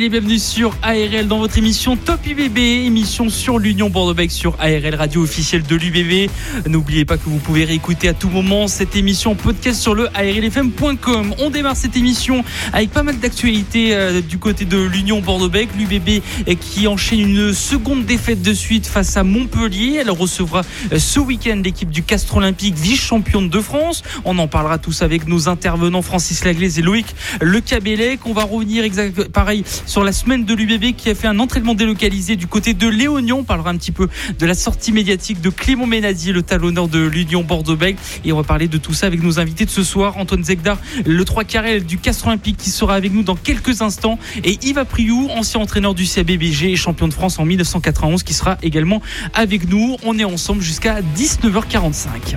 Soyez les bienvenus sur ARL dans votre émission Top UBB, émission sur l'Union Bordeaux-Bègles sur ARL, radio officielle de l'UBB. N'oubliez pas que vous pouvez réécouter à tout moment cette émission podcast sur le ARLFM.com. On démarre cette émission avec pas mal d'actualités euh, du côté de l'Union Bordeaux-Bègles. L'UBB qui enchaîne une seconde défaite de suite face à Montpellier. Elle recevra euh, ce week-end l'équipe du Castre Olympique, vice-championne de France. On en parlera tous avec nos intervenants Francis Laglaise et Loïc Le Cabellec. On va revenir exact, pareil sur la semaine de l'UBB qui a fait un entraînement délocalisé du côté de Léognan. On parlera un petit peu de la sortie médiatique de Clément Ménadier, le talonneur de l'Union Bordeaux-Bègles. Et on va parler de tout ça avec nos invités de ce soir. Antoine Zegdar, le 3 carré du Castre Olympique qui sera avec nous dans quelques instants. Et Yves Priou, ancien entraîneur du CABBG et champion de France en 1991 qui sera également avec nous. On est ensemble jusqu'à 19h45.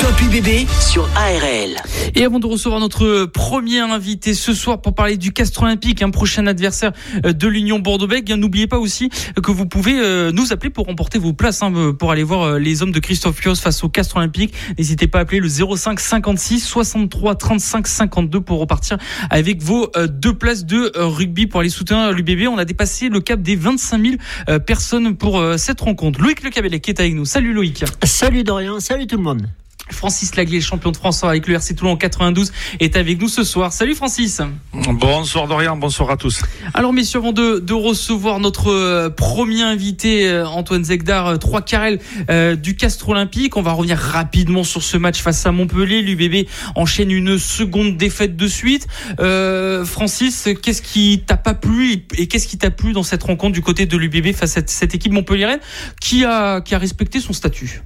Top UBB sur ARL. Et avant de recevoir notre premier invité ce soir pour parler du Castre Olympique, un prochain adversaire euh, de l'Union Bordeaux-Bègles, n'oubliez pas aussi que vous pouvez euh, nous appeler pour remporter vos places hein, pour aller voir euh, les hommes de Christophe Fios face au Castre Olympique. N'hésitez pas à appeler le 05 56 63 35 52 pour repartir avec vos deux places de rugby pour aller soutenir l'UBB. On a dépassé le cap des 25 000 personnes pour cette rencontre. Loïc Le Cabellet qui est avec nous. Salut Loïc. Salut Dorian, salut tout le monde. Francis Laglé, champion de France avec le RC Toulon en 92, est avec nous ce soir. Salut Francis. Bonsoir Dorian, bonsoir à tous. Alors messieurs, avant de, de recevoir notre euh, premier invité, euh, Antoine Zegdar, euh, 3 carrel du Castre Olympique, on va revenir rapidement sur ce match face à Montpellier. L'UBB enchaîne une seconde défaite de suite. Francis, qu'est-ce qui t'a pas plu et, qu'est-ce qui t'a plu dans cette rencontre du côté de l'UBB face à cette, équipe montpelliéraine qui a, qui a respecté son statut?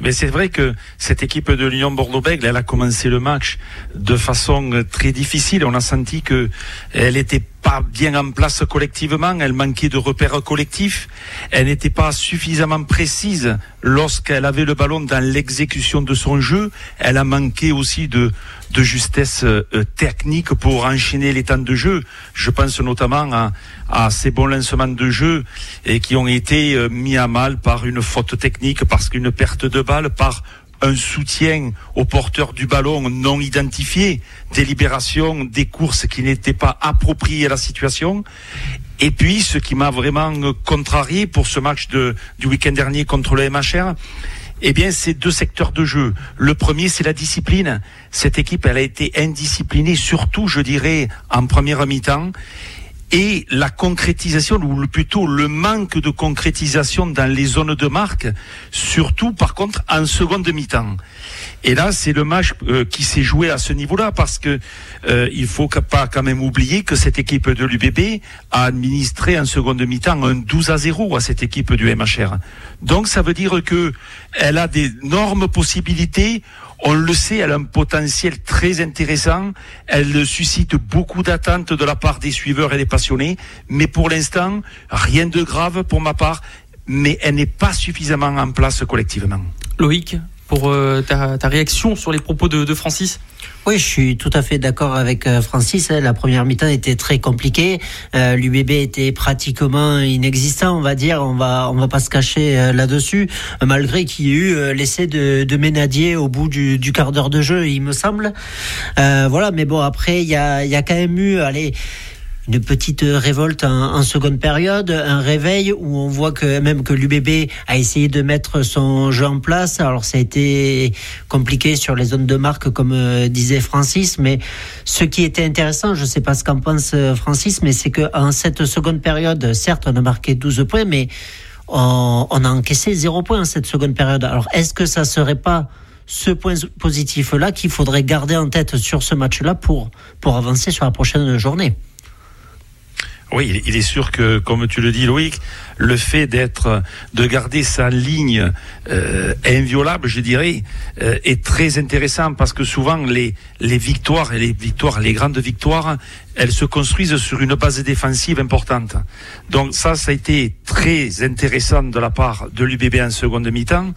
Mais c'est vrai que cette équipe de l'Union Bordeaux-Bègles, elle a commencé le match de façon très difficile. On a senti que elle était pas bien en place collectivement, elle manquait de repères collectifs, elle n'était pas suffisamment précise lorsqu'elle avait le ballon dans l'exécution de son jeu, elle a manqué aussi de, de justesse euh, technique pour enchaîner les temps de jeu. Je pense notamment à, à ces bons lancements de jeu et qui ont été euh, mis à mal par une faute technique, parce qu'une perte de balle, par un soutien aux porteurs du ballon non identifié, des libérations, des courses qui n'étaient pas appropriées à la situation. Et puis, ce qui m'a vraiment contrarié pour ce match de, du week-end dernier contre le MHR, eh bien, c'est deux secteurs de jeu. Le premier, c'est la discipline. Cette équipe, elle a été indisciplinée, surtout, je dirais, en première mi-temps et la concrétisation, ou plutôt le manque de concrétisation dans les zones de marque, surtout par contre en seconde mi-temps. Et là, c'est le match euh, qui s'est joué à ce niveau-là, parce que euh, il faut pas quand même oublier que cette équipe de l'UBB a administré en seconde mi-temps un 12 à 0 à cette équipe du MHR. Donc ça veut dire que elle a d'énormes possibilités on le sait, elle a un potentiel très intéressant. Elle suscite beaucoup d'attentes de la part des suiveurs et des passionnés. Mais pour l'instant, rien de grave pour ma part. Mais elle n'est pas suffisamment en place collectivement. Loïc, pour euh, ta, réaction sur les propos de Francis? Oui, je suis tout à fait d'accord avec euh, Francis. Hein. La première mi-temps était très compliquée. Euh, L'UBB était pratiquement inexistant, on va dire. On va, on va pas se cacher là-dessus, malgré qu'il y ait eu l'essai de, Ménadier au bout du, du quart d'heure de jeu, il me semble. voilà, mais bon, après, il y a, y a quand même eu, allez une petite révolte en, seconde période, un réveil où on voit que même que l'UBB a essayé de mettre son jeu en place. Alors ça a été compliqué sur les zones de marque, comme euh, disait Francis, mais ce qui était intéressant, je ne sais pas ce qu'en pense euh, Francis, mais c'est qu'en cette seconde période, certes, on a marqué 12 points, mais on, on a encaissé 0 points en cette seconde période. Alors est-ce que ça serait pas ce point positif-là qu'il faudrait garder en tête sur ce match-là pour, pour avancer sur la prochaine journée? Oui, il est sûr que, comme tu le dis, Loïc, le fait d'être, de garder sa ligne euh, inviolable, je dirais, euh, est très intéressant parce que souvent les les victoires et les victoires, les grandes victoires, elles se construisent sur une base défensive importante. Donc ça, ça a été très intéressant de la part de l'UBB en seconde mi-temps,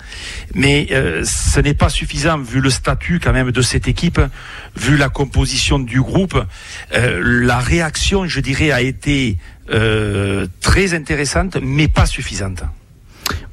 mais euh, ce n'est pas suffisant vu le statut quand même de cette équipe, vu la composition du groupe. Euh, la réaction, je dirais, a été euh, très intéressante, mais pas suffisante.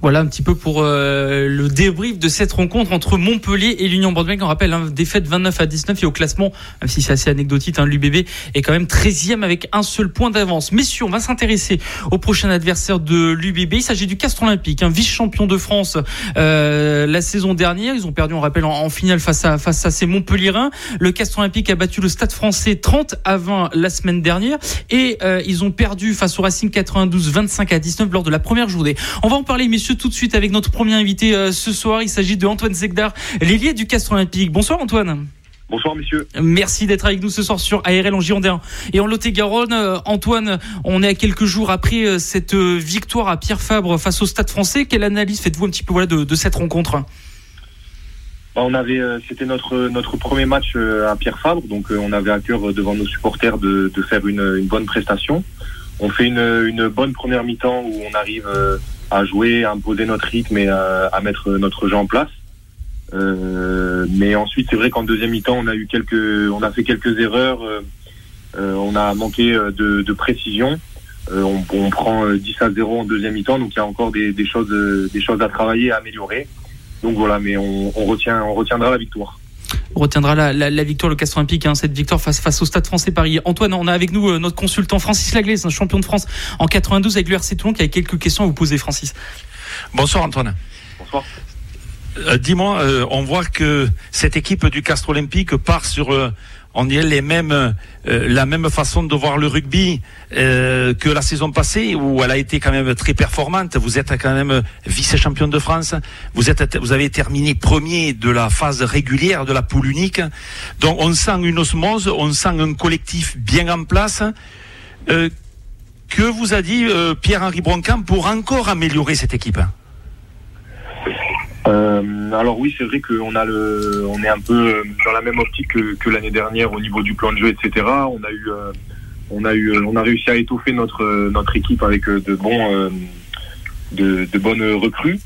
Voilà un petit peu pour euh, le débrief de cette rencontre entre Montpellier et l'Union Bordeaux. On rappelle, hein, défaite 29 à 19 et au classement, même si c'est assez anecdotique, hein, l'UBB est quand même 13e avec un seul point d'avance. Messieurs, on va s'intéresser au prochain adversaire de l'UBB. Il s'agit du Castre Olympique, un vice-champion de France euh, la saison dernière. Ils ont perdu, on rappelle, en, finale face à ces Montpellierins. Le Castre Olympique a battu le Stade Français 30 à 20 la semaine dernière et euh, ils ont perdu face au Racing 92 25 à 19 lors de la première journée. On va en parler, messieurs tout de suite avec notre premier invité euh, ce soir. Il s'agit de Antoine Zegdar, l'ailier du Castre Olympique. Bonsoir Antoine. Bonsoir messieurs. Merci d'être avec nous ce soir sur ARL en Girondin et en Lot-et-Garonne. Euh, Antoine, on est à quelques jours après euh, cette victoire à Pierre Fabre face au Stade Français. Quelle analyse faites-vous un petit peu voilà, de, cette rencontre? Bah, on avait, c'était notre notre premier match à Pierre Fabre, donc on avait à cœur devant nos supporters de, faire une, une, bonne prestation. On fait une, une bonne première mi-temps où on arrive à jouer, à imposer notre rythme et à, mettre notre jeu en place. Euh, mais ensuite, c'est vrai qu'en deuxième mi-temps, on a eu quelques, on a fait quelques erreurs. Euh, euh on a manqué euh, de, de précision. Euh, on, on, prend 10 à 0 en deuxième mi-temps, donc il y a encore des, des, choses, des choses à travailler, à améliorer. Donc voilà, mais on, on retient, on retiendra la victoire on retiendra la, la, la, victoire, le Castre Olympique, hein, cette victoire face, face au Stade français Paris. Antoine, on a avec nous euh, notre consultant Francis Laglaise, un champion de France en 92 avec le RC Toulon, qui a quelques questions à vous poser, Francis. Bonsoir Antoine. Bonsoir. Euh, dis-moi, euh, on voit que cette équipe du Castre Olympique part sur on dirait les mêmes, euh, la même façon de voir le rugby euh, que la saison passée, où elle a été quand même très performante. Vous êtes quand même vice-champion de France. Vous êtes, vous avez terminé premier de la phase régulière de la poule unique. Donc on sent une osmose, on sent un collectif bien en place. Euh, que vous a dit Pierre-Henri Broncamp pour encore améliorer cette équipe? Euh, alors oui, c'est vrai qu'on a le, on est un peu dans la même optique que, l'année dernière au niveau du plan de jeu, etc. On a eu, euh, on a eu, on a réussi à étoffer notre notre équipe avec de bons, euh, de, de, bonnes recrues.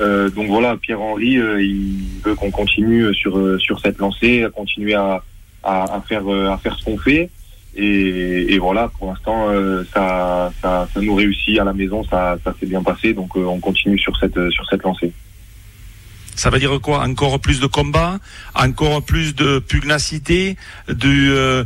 Euh, donc voilà, Pierre Henry, il veut qu'on continue sur sur cette lancée, à continuer à, à, à faire à faire ce qu'on fait. Et, et, voilà, pour l'instant, ça, ça, ça, nous réussit à la maison, ça, ça s'est bien passé, donc on continue sur cette sur cette lancée. Ça veut dire quoi? Encore plus de combat, encore plus de pugnacité, du, euh,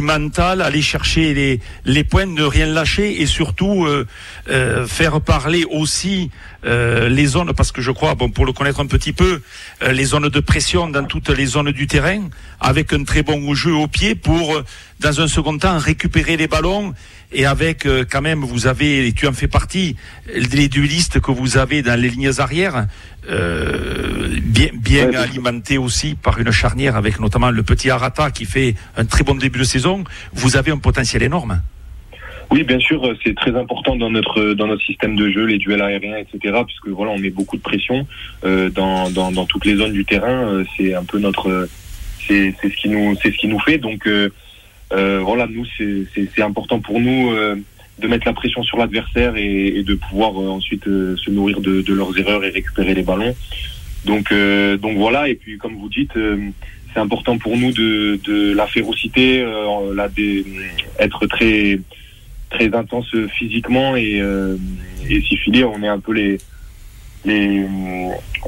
mental, aller chercher les, les points, ne rien lâcher et surtout euh, euh, faire parler aussi les zones, parce que je crois, bon, pour le connaître un petit peu, les zones de pression dans toutes les zones du terrain, avec un très bon jeu au pied pour, dans un second temps, récupérer les ballons et avec quand même, vous avez, et tu en fais partie, les duelistes que vous avez dans les lignes arrières, euh, bien, bien alimenté aussi par une charnière avec notamment le petit Arata qui fait un très bon début de saison, vous avez un potentiel énorme. Oui, bien sûr, c'est très important dans notre dans notre système de jeu, les duels aériens, etc. Puisque voilà, on met beaucoup de pression euh, dans, dans, dans toutes les zones du terrain. Euh, c'est un peu notre c'est c'est ce qui nous c'est ce qui nous fait. Donc euh, euh voilà, nous c'est important pour nous de mettre la pression sur l'adversaire et, de pouvoir euh, ensuite euh, se nourrir de, de, leurs erreurs et récupérer les ballons. Donc, euh, donc voilà. Et puis, comme vous dites, c'est important pour nous de, de la férocité, là, des, être très très intense physiquement et, et si filer, on est un peu les les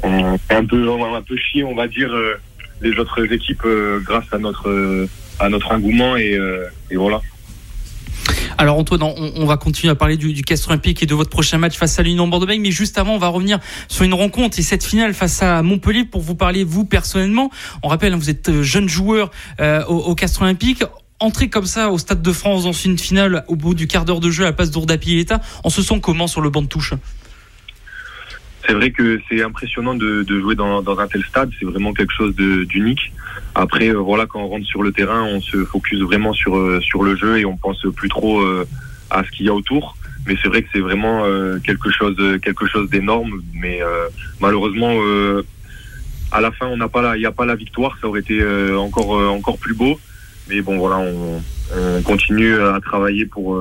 on est un peu un peu chier, on va dire les autres équipes grâce à notre à notre engouement et, et voilà. Alors Antoine, on, va continuer à parler du, du Castre Olympique et de votre prochain match face à l'Union bordeaux mais juste avant, on va revenir sur une rencontre et cette finale face à Montpellier pour vous parler vous personnellement. On rappelle, hein, vous êtes euh, jeune joueur euh, au, au Castre Olympique entrer comme ça au Stade de France dans une finale au bout du quart d'heure de jeu à la place d'Ourdapi l'État, on se sent comment sur le banc de touche? C'est vrai que c'est impressionnant de, jouer dans, un tel stade. C'est vraiment quelque chose d'unique. Après, euh, voilà, quand on rentre sur le terrain, on se focus vraiment sur euh, sur le jeu et on pense plus trop euh, à ce qu'il y a autour. Mais c'est vrai que c'est vraiment quelque chose, quelque chose d'énorme. Mais malheureusement, à la fin, on n'a pas il n'y a pas la victoire. Ça aurait été encore, encore plus beau. Mais bon, voilà, on continue à travailler pour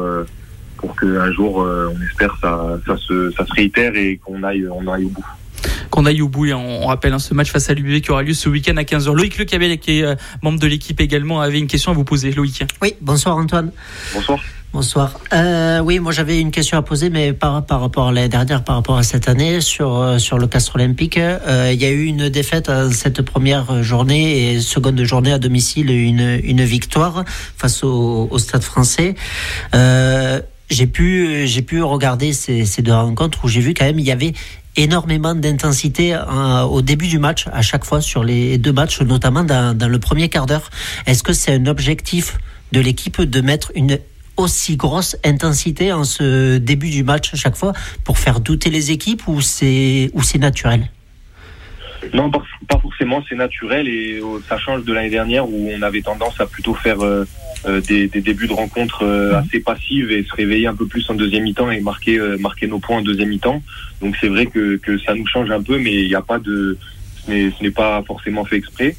pour qu'un jour, on espère, ça, ça, se, ça se réitère et qu'on aille, on aille au bout qu'on aille au bout. Et on, rappelle hein, ce match face à l'UBV qui aura lieu ce week-end à 15h. Loïc Le Cabel, qui est euh, membre de l'équipe également, avait une question à vous poser. Loïc. Oui, bonsoir Antoine. Bonsoir. Bonsoir. Euh, oui, moi j'avais une question à poser, mais par, par rapport à l'année dernière, par rapport à cette année, sur, euh, sur le Castre Olympique, il y a eu une défaite à cette première journée et seconde journée à domicile, une, une victoire face au, au Stade français. J'ai pu, j'ai pu regarder ces, ces deux rencontres où j'ai vu quand même il y avait énormément d'intensité euh, au début du match, à chaque fois sur les deux matchs, notamment dans, le premier quart d'heure. Est-ce que c'est un objectif de l'équipe de mettre une aussi grosse intensité en ce début du match à chaque fois pour faire douter les équipes ou c'est ou c'est naturel? Non, pas forcément, c'est naturel et euh, ça change de l'année dernière où on avait tendance à plutôt faire euh, des, des, débuts de rencontres euh, assez passives et se réveiller un peu plus en deuxième mi-temps et marquer, euh, marquer nos points en deuxième mi-temps. Donc c'est vrai que, que ça nous change un peu, mais il n'y a pas de, ce n'est pas forcément fait exprès.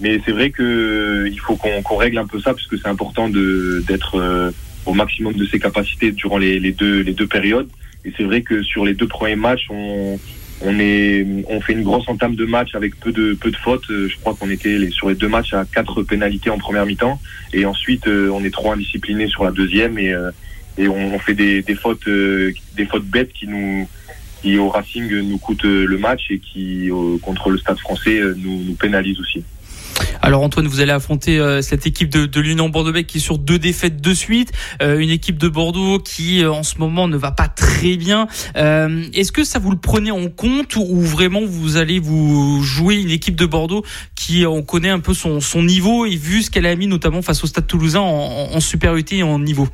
Mais c'est vrai que il faut qu'on règle un peu ça parce que c'est important d'être au maximum de ses capacités durant les, les deux les deux périodes. Et c'est vrai que sur les deux premiers matchs, on, on est, on fait une grosse entame de match avec peu de peu de fautes. Euh, je crois qu'on était sur les deux matchs à quatre pénalités en première mi-temps, et ensuite euh, on est trop indiscipliné sur la deuxième et euh, et on, fait des, des fautes des fautes bêtes qui nous qui au Racing nous coûtent le match et qui contre le Stade Français nous, nous pénalisent aussi. Alors Antoine, vous allez affronter euh, cette équipe de, de l'Union Bordeaux-Bègles qui est sur deux défaites de suite, euh, une équipe de Bordeaux qui euh, en ce moment ne va pas très bien. Est-ce que ça vous le prenez en compte ou vraiment vous allez vous jouer une équipe de Bordeaux qui on connaît un peu son, niveau et vu ce qu'elle a mis notamment face au Stade Toulousain en, en supériorité et en niveau?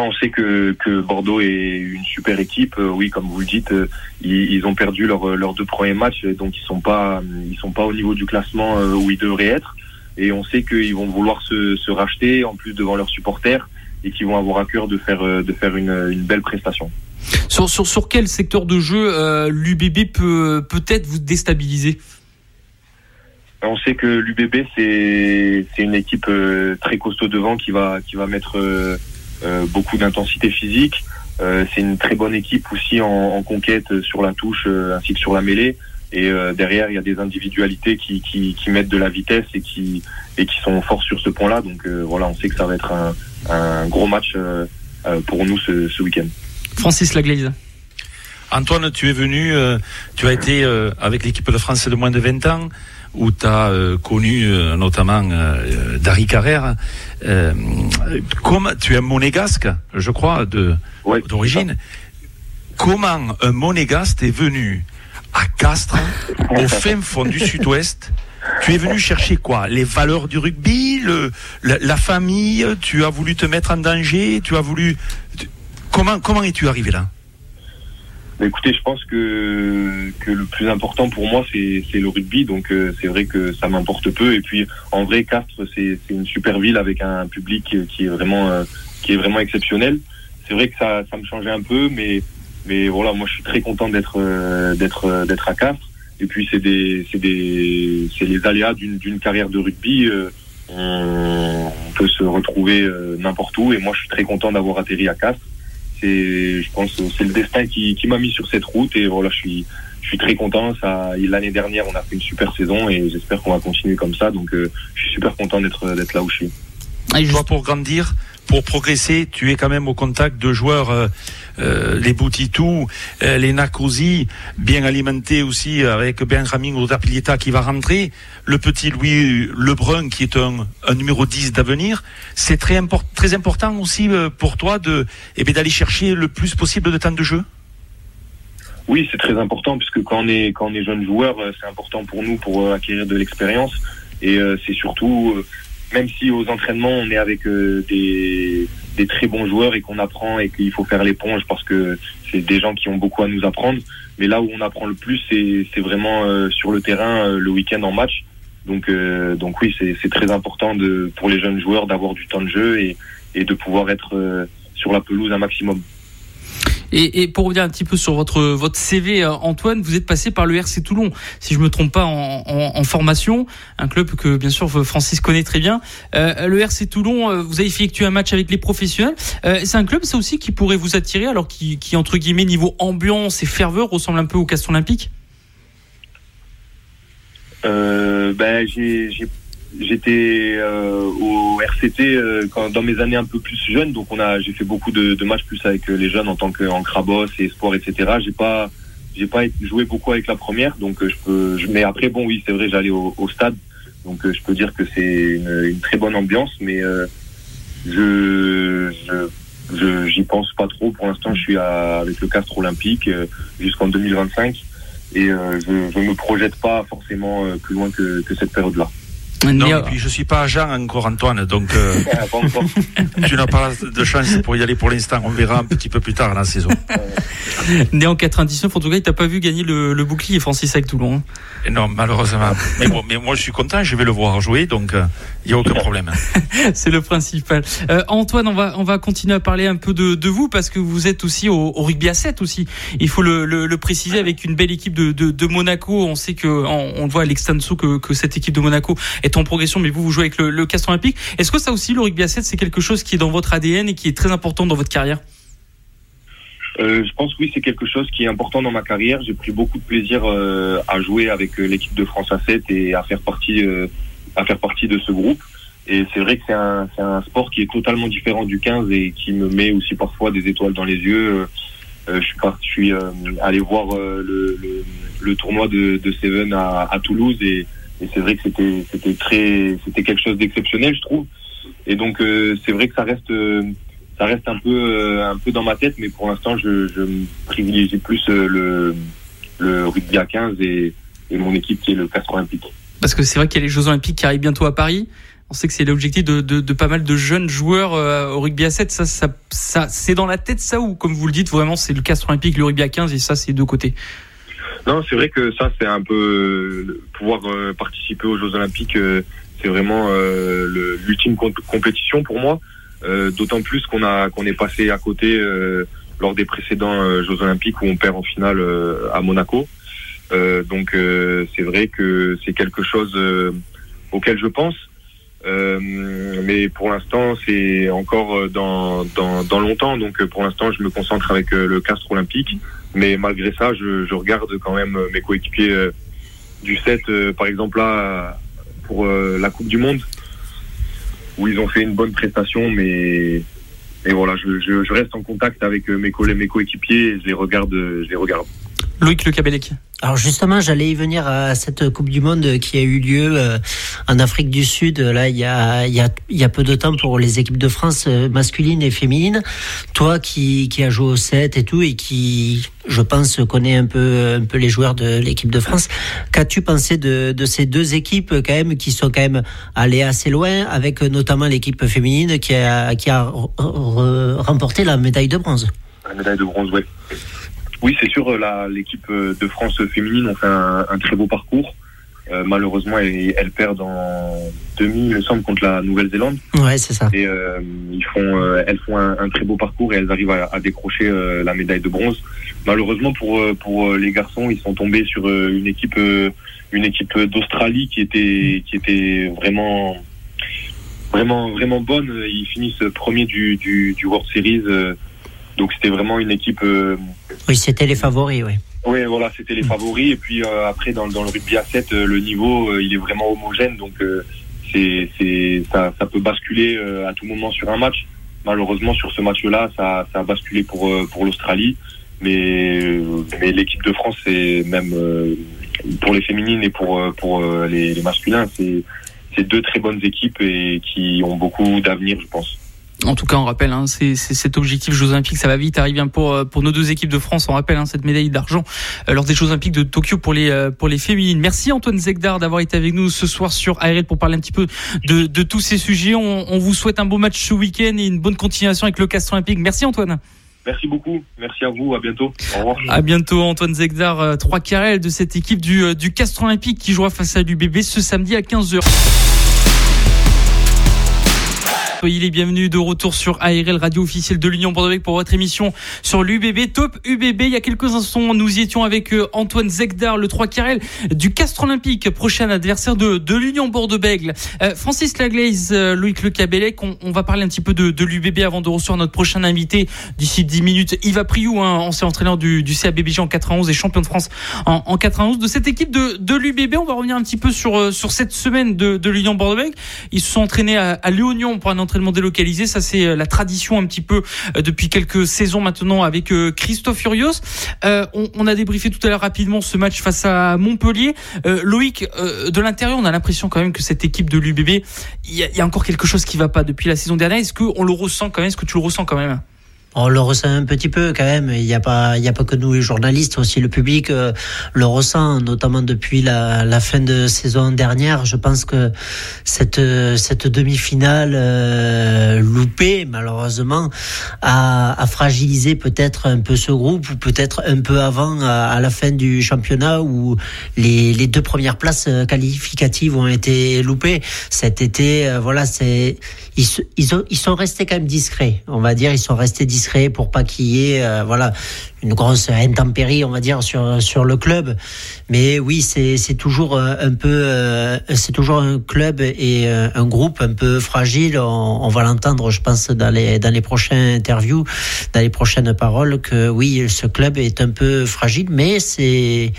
On sait que, que, Bordeaux est une super équipe. Euh, oui, comme vous le dites, euh, ils, ont perdu leurs deux premiers matchs, donc ils sont pas ils sont pas au niveau du classement euh, où ils devraient être. Et on sait qu'ils vont vouloir se, se, racheter en plus devant leurs supporters et qu'ils vont avoir à cœur de faire de faire une, une belle prestation. Sur, sur, sur quel secteur de jeu l'UBB peut peut-être vous déstabiliser? On sait que l'UBB c'est une équipe très costaud devant qui va qui va mettre euh, beaucoup d'intensité physique. Euh, c'est une très bonne équipe aussi en, en conquête sur la touche euh, ainsi que sur la mêlée. Et derrière, il y a des individualités qui, qui, qui, mettent de la vitesse et qui, et qui sont forts sur ce point-là. Donc voilà, on sait que ça va être un, un gros match pour nous ce, ce week-end. Francis Laglaise. Antoine, tu es venu, tu as été avec l'équipe de France de moins de 20 ans où tu as euh, connu euh, notamment euh, Dari Carrère. Comme tu es monégasque, je crois, de d'origine. Comment un monégasque est venu à Castres, au fin fond du sud-ouest? Tu es venu chercher quoi? Les valeurs du rugby, le, la, famille Tu as voulu te mettre en danger Tu as voulu comment comment es-tu arrivé là? Écoutez, je pense que, que le plus important pour moi, c'est le rugby. Donc, euh, c'est vrai que ça m'importe peu. Et puis, en vrai, Castres, c'est une super ville avec un public qui est vraiment, euh, qui est vraiment exceptionnel. C'est vrai que ça, ça me changeait un peu, mais, mais voilà, moi, je suis très content d'être, euh, d'être à Castres. Et puis, c'est des, des, les aléas d'une carrière de rugby. on, peut se retrouver n'importe où. Et moi, je suis très content d'avoir atterri à Castres c'est, je pense, c'est le destin qui, qui m'a mis sur cette route et voilà, je suis, je suis très content. Ça, l'année dernière, on a fait une super saison et j'espère qu'on va continuer comme ça. Donc, euh, je suis super content d'être, d'être là où je suis. Et Toi, pour grandir, pour progresser, tu es quand même au contact de joueurs, euh, euh les Boutitou, euh, les Nakosi, bien alimentés aussi avec Benjamin Odaplieta qui va rentrer, le petit Louis Lebrun qui est un, un numéro 10 d'avenir. C'est très, import, très important aussi euh, pour toi de, eh d'aller chercher le plus possible de temps de jeu. Oui, c'est très important puisque quand on est quand on est jeune joueur, c'est important pour nous pour acquérir de l'expérience et c'est surtout même si aux entraînements on est avec euh, des, très bons joueurs et qu'on apprend et qu'il faut faire l'éponge parce que c'est des gens qui ont beaucoup à nous apprendre. Mais là où on apprend le plus, c'est vraiment euh, sur le terrain euh, le week-end en match. Donc, donc oui, c'est très important de, pour les jeunes joueurs d'avoir du temps de jeu et de pouvoir être sur la pelouse un maximum. Et, pour revenir un petit peu sur votre votre CV, euh, Antoine, vous êtes passé par le RC Toulon, si je me trompe pas, en, formation, un club que bien sûr Francis connaît très bien. Euh, le RC Toulon, euh, vous avez effectué un match avec les professionnels. C'est un club, ça aussi, qui pourrait vous attirer, alors qui, qui entre guillemets niveau ambiance et ferveur ressemble un peu au Castres Olympique? ben j'ai J'étais euh, au RCT euh, quand, dans mes années un peu plus jeunes, donc on a, j'ai fait beaucoup de, de, matchs plus avec euh, les jeunes en tant qu'en crabos et sport, etc. J'ai pas, j'ai pas joué beaucoup avec la première, donc euh, je peux. Je, mais après, bon, oui, c'est vrai, j'allais au, au, stade, donc je peux dire que c'est une, une, très bonne ambiance, mais je, je, j'y pense pas trop. Pour l'instant, je suis à, avec le Castre Olympique jusqu'en 2025 et je, je me projette pas forcément plus loin que, que cette période-là. Non, et puis je suis pas agent encore, Antoine, donc euh, tu n'as pas de chance pour y aller pour l'instant. On verra un petit peu plus tard la saison. Né en 99, en tout cas, il t'a pas vu gagner le, le bouclier, Francis, avec Toulon. Et non, malheureusement. mais, bon, mais, moi, je suis content, je vais le voir jouer, donc il euh, n'y a aucun problème. C'est le principal. Euh, Antoine, on va, on va continuer à parler un peu de, de vous, parce que vous êtes aussi au, au, rugby à 7 aussi. Il faut le, le, le, préciser avec une belle équipe de, de, de Monaco. On sait que, on, on le voit à l'extenso que, que cette équipe de Monaco est en progression, mais vous, vous jouez avec le, le Olympique. Est-ce que ça aussi, le rugby à 7, c'est quelque chose qui est dans votre ADN et qui est très important dans votre carrière? Euh, je pense oui, c'est quelque chose qui est important dans ma carrière. J'ai pris beaucoup de plaisir euh, à jouer avec euh, l'équipe de France à 7 et à faire partie, à faire partie de ce groupe. Et c'est vrai que c'est un, sport qui est totalement différent du 15 et qui me met aussi parfois des étoiles dans les yeux. je suis, allé voir le, tournoi de, de Seven à, à Toulouse et, et c'est vrai que c'était c'était très c'était quelque chose d'exceptionnel, je trouve. Et donc c'est vrai que ça reste ça reste un peu euh, un peu dans ma tête, mais pour l'instant, je, je privilégie plus euh, le, le rugby à 15 et, et mon équipe qui est le Castre Olympique. Parce que c'est vrai qu'il y a les Jeux Olympiques qui arrivent bientôt à Paris. On sait que c'est l'objectif de, de, de, pas mal de jeunes joueurs euh, au rugby à 7. Ça, ça, ça c'est dans la tête ça ou comme vous le dites, vraiment c'est le Castre Olympique, le rugby à 15 et ça c'est deux côtés. Non, c'est vrai que ça c'est un peu pouvoir participer aux Jeux Olympiques, c'est vraiment l'ultime compétition pour moi. Euh, D'autant plus qu'on a qu'on est passé à côté euh, lors des précédents euh, Jeux Olympiques où on perd en finale euh, à Monaco. donc c'est vrai que c'est quelque chose auquel je pense. mais pour l'instant, c'est encore dans, dans, dans, longtemps. Donc pour l'instant, je me concentre avec le Castre Olympique. Mais malgré ça, je, regarde quand même mes coéquipiers du 7, par exemple là, pour la Coupe du Monde où ils ont fait une bonne prestation, mais et voilà, je, reste en contact avec euh, mes collègues, mes coéquipiers, je les regarde, je les regarde. Loïc Le Cabellec. Alors justement, j'allais y venir à cette Coupe du Monde qui a eu lieu euh, en Afrique du Sud. Là, il y a, il y a, il y a peu de temps pour les équipes de France euh, masculines et féminines. Toi, qui, qui a joué au 7 et tout, et qui, je pense, connaît un peu, un peu les joueurs de l'équipe de France. Qu'as-tu pensé de, de ces deux équipes quand même qui sont quand même allées assez loin, avec notamment l'équipe féminine qui a, qui a remporté la médaille de bronze? La médaille de bronze, oui. Oui, c'est sûr, l'équipe de France féminine ont fait un, un très beau parcours. Euh, malheureusement, elles, elles, perdent en demi, il me semble, contre la Nouvelle-Zélande. Ouais, c'est ça. Et euh, ils font, euh, elles font un, un, très beau parcours et elles arrivent à, à décrocher euh, la médaille de bronze. Malheureusement pour euh, pour les garçons, ils sont tombés sur une équipe une équipe d'Australie qui était qui était vraiment vraiment vraiment bonne. Ils finissent premier du du, du World Series. Donc c'était vraiment une équipe oui, c'était les favoris, oui. Oui, voilà, c'était les favoris. Et puis euh, après, dans, dans, le rugby à 7, euh, le niveau, euh, il est vraiment homogène. Donc, c'est, c'est, ça, ça, peut basculer à tout moment sur un match. Malheureusement, sur ce match-là, ça, ça a basculé pour, pour l'Australie. Mais, mais l'équipe de France, c'est même pour les féminines et pour, pour les, les masculins, c'est, c'est deux très bonnes équipes et qui ont beaucoup d'avenir, je pense. En tout cas, on rappelle, hein, c'est cet objectif Jeux Olympiques, ça va vite arriver hein, pour euh, pour nos deux équipes de France. On rappelle hein, cette médaille d'argent euh, lors des Jeux Olympiques de Tokyo pour les euh, pour les féminines. Merci Antoine Zegdar d'avoir été avec nous ce soir sur ARL pour parler un petit peu de, de tous ces sujets. On, on, vous souhaite un beau match ce week-end et une bonne continuation avec le Castre Olympique. Merci Antoine. Merci beaucoup. Merci à vous. À bientôt. Au revoir. À bientôt, Antoine Zegdar, trois carrels de cette équipe du, du Castre Olympique qui jouera face à l'UBB ce samedi à 15h. Soyez les bienvenus de retour sur ARL, radio officielle de l'Union Bordeaux pour votre émission sur l'UBB, Top UBB. Il y a quelques instants, nous y étions avec euh, Antoine Zegdar, le 3 carrel du Castre Olympique, prochain adversaire de, de l'Union Bordeaux-Bègle. Euh, Francis Laglaise, euh, Loïc Le Cabellec, on, va parler un petit peu de, l'UBB avant de recevoir notre prochain invité d'ici 10 minutes. Yves Priou, hein, ancien entraîneur du, du CABBG en 91 et champion de France en, en 91. De cette équipe de, de l'UBB, on va revenir un petit peu sur, euh, sur cette semaine de, de l'Union Bordeaux-Bègle. Ils se sont entraînés à, à Léognan pour un entraînement délocalisé. Ça, c'est euh, la tradition un petit peu euh, depuis quelques saisons maintenant avec euh, Christophe Furios. On, a débriefé tout à l'heure rapidement ce match face à Montpellier. Loïc, de l'intérieur, on a l'impression quand même que cette équipe de l'UBB, il y, a encore quelque chose qui va pas depuis la saison dernière. Est-ce qu'on le ressent quand même? Est-ce que tu le ressens quand même? On le ressent un petit peu quand même. Il n'y a pas, il y a pas que nous les journalistes, aussi le public euh, le ressent, notamment depuis la, fin de saison dernière. Je pense que cette cette demi-finale euh, loupée, malheureusement, a, fragilisé peut-être un peu ce groupe, ou peut-être un peu avant, à, la fin du championnat, où les, deux premières places qualificatives ont été loupées. Cet été, euh, voilà, c'est ils, ils, ils sont restés quand même discrets. On va dire, ils sont restés discrets pour pas qu'il y ait euh, voilà une grosse intempérie on va dire sur sur le club mais oui c'est toujours euh, un peu euh, c'est toujours un club et un groupe un peu fragile on, on va l'entendre je pense dans les dans les prochaines interviews dans les prochaines paroles que oui ce club est un peu fragile mais c'est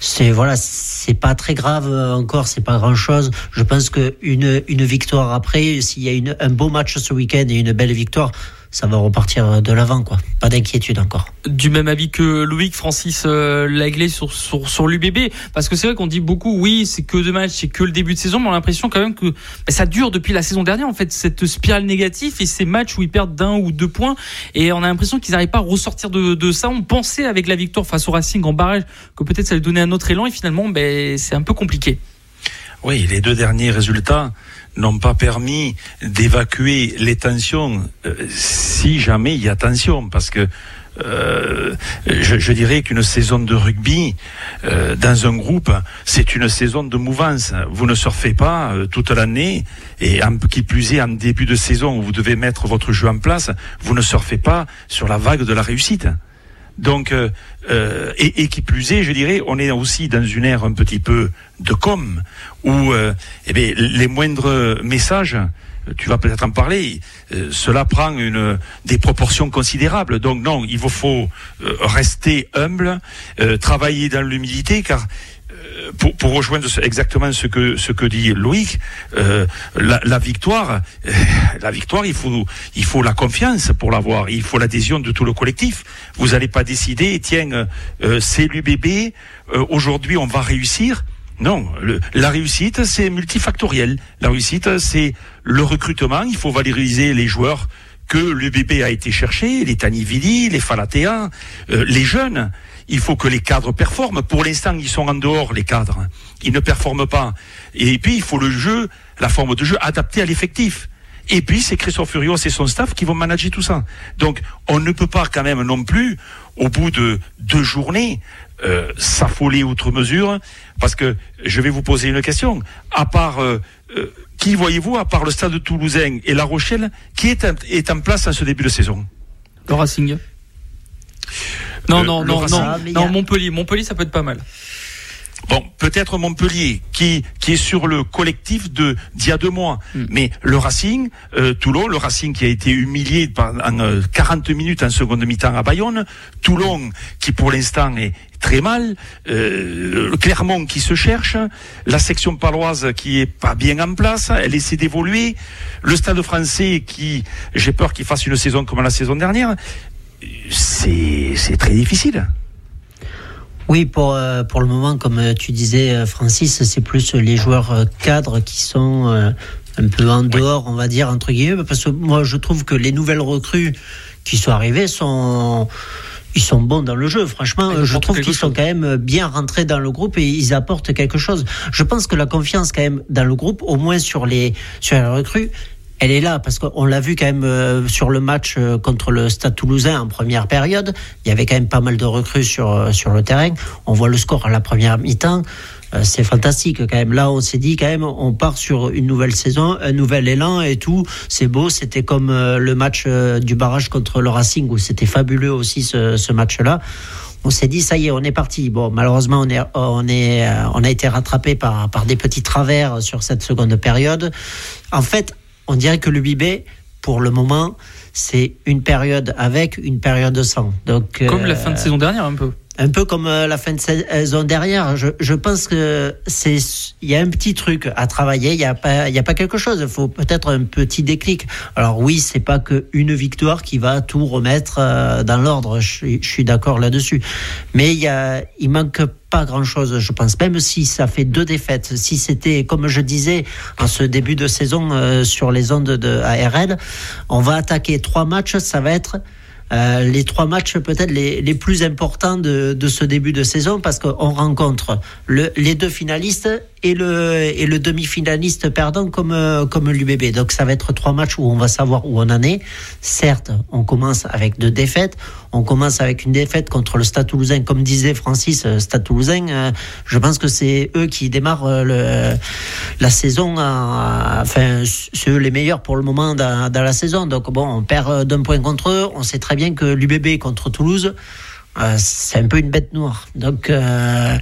c'est voilà, c'est pas très grave encore, c'est pas grand chose. Je pense que une, une victoire après, s'il y a une, un beau match ce week-end et une belle victoire, ça va repartir de l'avant, quoi. Pas d'inquiétude encore. Du même avis que Loïc Francis euh, Laglé sur, sur, sur l'UBB, parce que c'est vrai qu'on dit beaucoup, oui, c'est que deux matchs, c'est que le début de saison, mais on a l'impression quand même que bah, ça dure depuis la saison dernière, en fait, cette spirale négative et ces matchs où ils perdent d'un ou deux points, et on a l'impression qu'ils n'arrivent pas à ressortir de, de, ça. On pensait avec la victoire face au Racing en barrage que peut-être ça allait donner un autre élan, et finalement, ben, c'est un peu compliqué. Oui, les deux derniers résultats n'ont pas permis d'évacuer les tensions euh, si jamais il y a tension parce que euh, je, dirais qu'une saison de rugby euh, dans un groupe, c'est une saison de mouvance. Vous ne surfez pas toute l'année et en, qui plus est en début de saison où vous devez mettre votre jeu en place, vous ne surfez pas sur la vague de la réussite. Donc, euh, euh, et, qui plus est, je dirais, on est aussi dans une ère un petit peu de com, où euh, eh bien, les moindres messages, tu vas peut-être en parler, euh, cela prend une, des proportions considérables. Donc non, il faut euh, rester humble, travailler dans l'humilité, car pour, pour, rejoindre exactement ce que ce que dit Loïc, euh, la, la, victoire, euh, la victoire, il faut il faut la confiance pour l'avoir, il faut l'adhésion de tout le collectif. Vous n'allez pas décider, tiens, euh, c'est l'UBB, aujourd'hui on va réussir. Non, le, la réussite c'est multifactoriel. La réussite c'est le recrutement. Il faut valoriser les joueurs que l'UBB a été chercher, les Tanivili, les Falatea, les jeunes il faut que les cadres performent. Pour l'instant, ils sont en dehors, les cadres. Ils ne performent pas. Et puis, il faut le jeu, la forme de jeu adaptée à l'effectif. Et puis, c'est Christophe Furios et son staff qui vont manager tout ça. Donc, on ne peut pas quand même non plus, au bout de deux journées, euh, s'affoler outre mesure, parce que je vais vous poser une question. À part, euh, euh, qui voyez-vous, à part le stade toulousain et La Rochelle, qui est, est en place en ce début de saison? Le Racing. Non, non, non, non, non, Montpellier. Montpellier, ça peut être pas mal. Bon, peut-être Montpellier qui qui est sur le collectif de d'il y a deux mois, mm. mais le Racing, euh, Toulon, le Racing qui a été humilié en euh, 40 minutes en seconde mi-temps à Bayonne, Toulon qui pour l'instant est très mal, euh, Clermont qui se cherche, la section paloise qui est pas bien en place, elle essaie d'évoluer, le Stade Français qui, j'ai peur qu'il fasse une saison comme la saison dernière, c'est très difficile. Oui, pour, euh, pour le moment, comme tu disais, euh, Francis, c'est plus les joueurs euh, cadres qui sont un peu en dehors, oui. on va dire, entre guillemets, parce que moi, je trouve que les nouvelles recrues qui sont arrivées sont ils sont bons dans le jeu. Franchement, ils je trouve qu'ils sont quand même bien rentrés dans le groupe et ils apportent quelque chose. Je pense que la confiance quand même dans le groupe, au moins sur les sur les recrues, elle est là parce qu'on l'a vu quand même euh, sur le match euh, contre le Stade Toulousain en première période. Il y avait quand même pas mal de recrues sur euh, sur le terrain. On voit le score à la première mi-temps. c'est fantastique quand même. Là, on s'est dit quand même, on part sur une nouvelle saison, un nouvel élan et tout. C'est beau. C'était comme le match du barrage contre le Racing où c'était fabuleux aussi ce, ce match-là. On s'est dit ça y est, on est parti. Bon, malheureusement, on est, on est, on a été rattrapé par par des petits travers sur cette seconde période. En fait, on dirait que le Bibé, pour le moment, c'est une période avec, une période sans. Donc comme la fin de saison dernière un peu un peu comme euh, la fin de saison dernière. Je, je pense que c'est, il y a un petit truc à travailler. Il y a pas, il y a pas quelque chose. Il faut peut-être un petit déclic. Alors oui, c'est pas que une victoire qui va tout remettre euh, dans l'ordre. Je, je suis d'accord là-dessus. Mais il y a, il manque pas grand-chose, je pense. Même si ça fait deux défaites, si c'était, comme je disais, en ce début de saison euh, sur les ondes de ARL, on va attaquer trois matchs, ça va être euh, les trois matchs peut-être les, les, plus importants de, de, ce début de saison parce qu'on rencontre le, les deux finalistes et le, et le demi-finaliste perdant comme, euh, comme l'UBB. Donc ça va être trois matchs où on va savoir où on en est. Certes, on commence avec deux défaites. On commence avec une défaite contre le Stade Toulousain. Comme disait Francis, euh, Stade Toulousain, euh, je pense que c'est eux qui démarrent le, la saison. enfin, c'est eux les meilleurs pour le moment dans, la saison. Donc bon, on perd d'un point contre eux. On sait très bien que l'UBB contre Toulouse, euh, c'est un peu une bête noire. Donc, euh,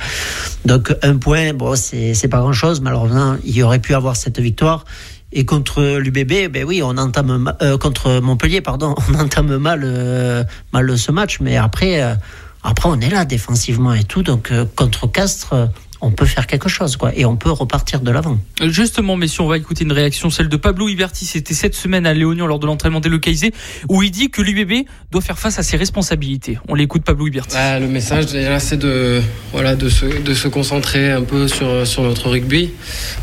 donc un point, bon, c'est pas grand chose. Malheureusement, il aurait pu avoir cette victoire. Et contre l'UBB, ben oui, on entame euh, contre Montpellier, pardon, on entame mal, euh, mal ce match. Mais après, euh, après, on est là défensivement et tout. Donc contre Castres on peut faire quelque chose, quoi, et on peut repartir de l'avant. Justement, messieurs, on va écouter une réaction, celle de Pablo Iberti. C'était cette semaine à Léonion lors de l'entraînement délocalisé, où il dit que l'UBB doit faire face à ses responsabilités. On l'écoute, Pablo Iberti. Bah, le message, là, c'est de, voilà, de, se, de se concentrer un peu sur, sur notre rugby.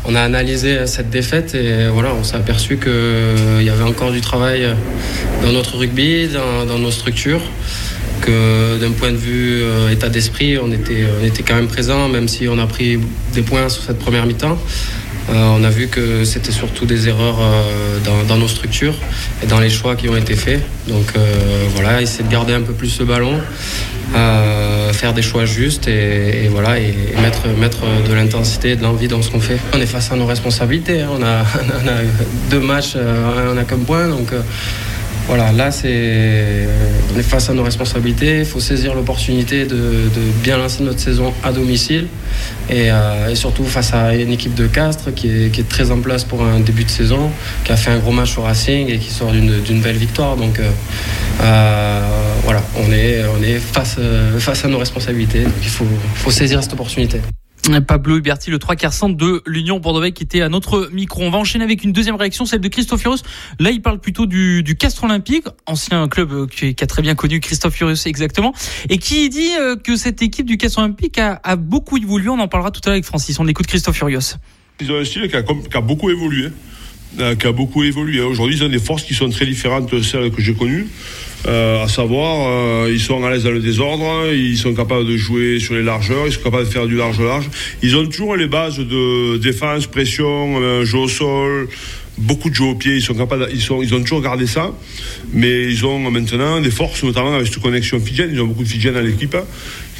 On a analysé cette défaite et voilà, on s'est aperçu qu'il y avait encore du travail dans notre rugby, dans, dans nos structures d'un point de vue euh, état d'esprit, on était, on était quand même présent, même si on a pris des points sur cette première mi-temps. Euh, on a vu que c'était surtout des erreurs euh, dans, nos structures et dans les choix qui ont été faits. Donc euh, voilà, essayer de garder un peu plus ce ballon, euh, faire des choix justes et, voilà, et, et, mettre, mettre de l'intensité et de l'envie dans ce qu'on fait. On est face à nos responsabilités. Hein. On, a, on, a, deux matchs, on a comme point. Donc, voilà, là, c'est, on est face à nos responsabilités. Il faut saisir l'opportunité de, bien lancer notre saison à domicile et, euh, et, surtout face à une équipe de Castres qui est, très en place pour un début de saison, qui a fait un gros match au Racing et qui sort d'une, belle victoire. Donc euh, euh, voilà, on est, face, à nos responsabilités. Donc il faut saisir cette opportunité. Pablo Huberti, le trois quarts centre de l'Union bordeaux qui était à notre micro. On va enchaîner avec une deuxième réaction, celle de Christophe Furios. Là, il parle plutôt du, du Castres Olympique, ancien club qui, qui, a très bien connu Christophe Furios exactement, et qui dit euh, que cette équipe du Castres Olympique a, a, beaucoup évolué. On en parlera tout à l'heure avec Francis. On écoute Christophe Furios. Ils ont un style qui a, qui a beaucoup évolué qui a beaucoup évolué. Aujourd'hui, ils ont des forces qui sont très différentes de celles que j'ai connues. Euh, à savoir, euh, ils sont à l'aise dans le désordre, ils sont capables de jouer sur les largeurs, ils sont capables de faire du large-large. Ils ont toujours les bases de défense, pression, euh, jeu au sol, beaucoup de jeux au pied, ils sont capables, ils, sont, ils ont toujours gardé ça, mais ils ont maintenant des forces, notamment avec cette connexion Fidjienne, ils ont beaucoup de Fidjiennes à l'équipe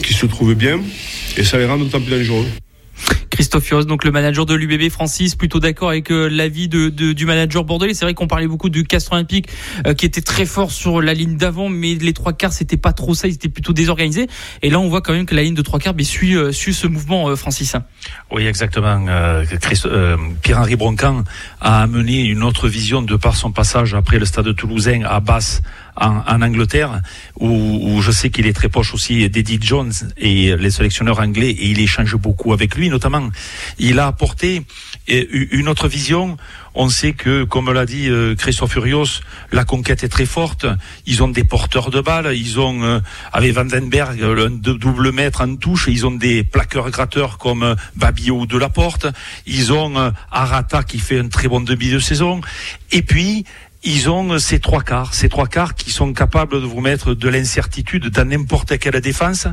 qui se trouvent bien, et ça les rend d'autant plus dangereux. Christophe Furios, donc le manager de l'UBB, Francis, plutôt d'accord avec euh, l'avis du manager bordelais. C'est vrai qu'on parlait beaucoup du Castres Olympique euh, qui était très fort sur la ligne d'avant, mais les trois quarts c'était pas trop ça, ils étaient plutôt désorganisés. Et là, on voit quand même que la ligne de trois quarts suit, euh, suit ce mouvement, Francis. Oui, exactement. Pierre-Henri Broncan a amené une autre vision de par son passage après le stade toulousain à Basse en, en Angleterre, où, où, je sais qu'il est très proche aussi d'Eddie Jones et les sélectionneurs anglais, et il échange beaucoup avec lui, notamment. Il a apporté une autre vision. On sait que, comme l'a dit euh, Christophe Furios, la conquête est très forte. Ils ont des porteurs de balles. Ils ont, euh, avec Vandenberg, un double maître en touche. Ils ont des plaqueurs gratteurs comme euh, Babio de la Porte. Ils ont euh, Arata qui fait un très bon début de saison. Et puis, ils ont ces trois quarts, ces trois quarts qui sont capables de vous mettre de l'incertitude dans n'importe quelle défense.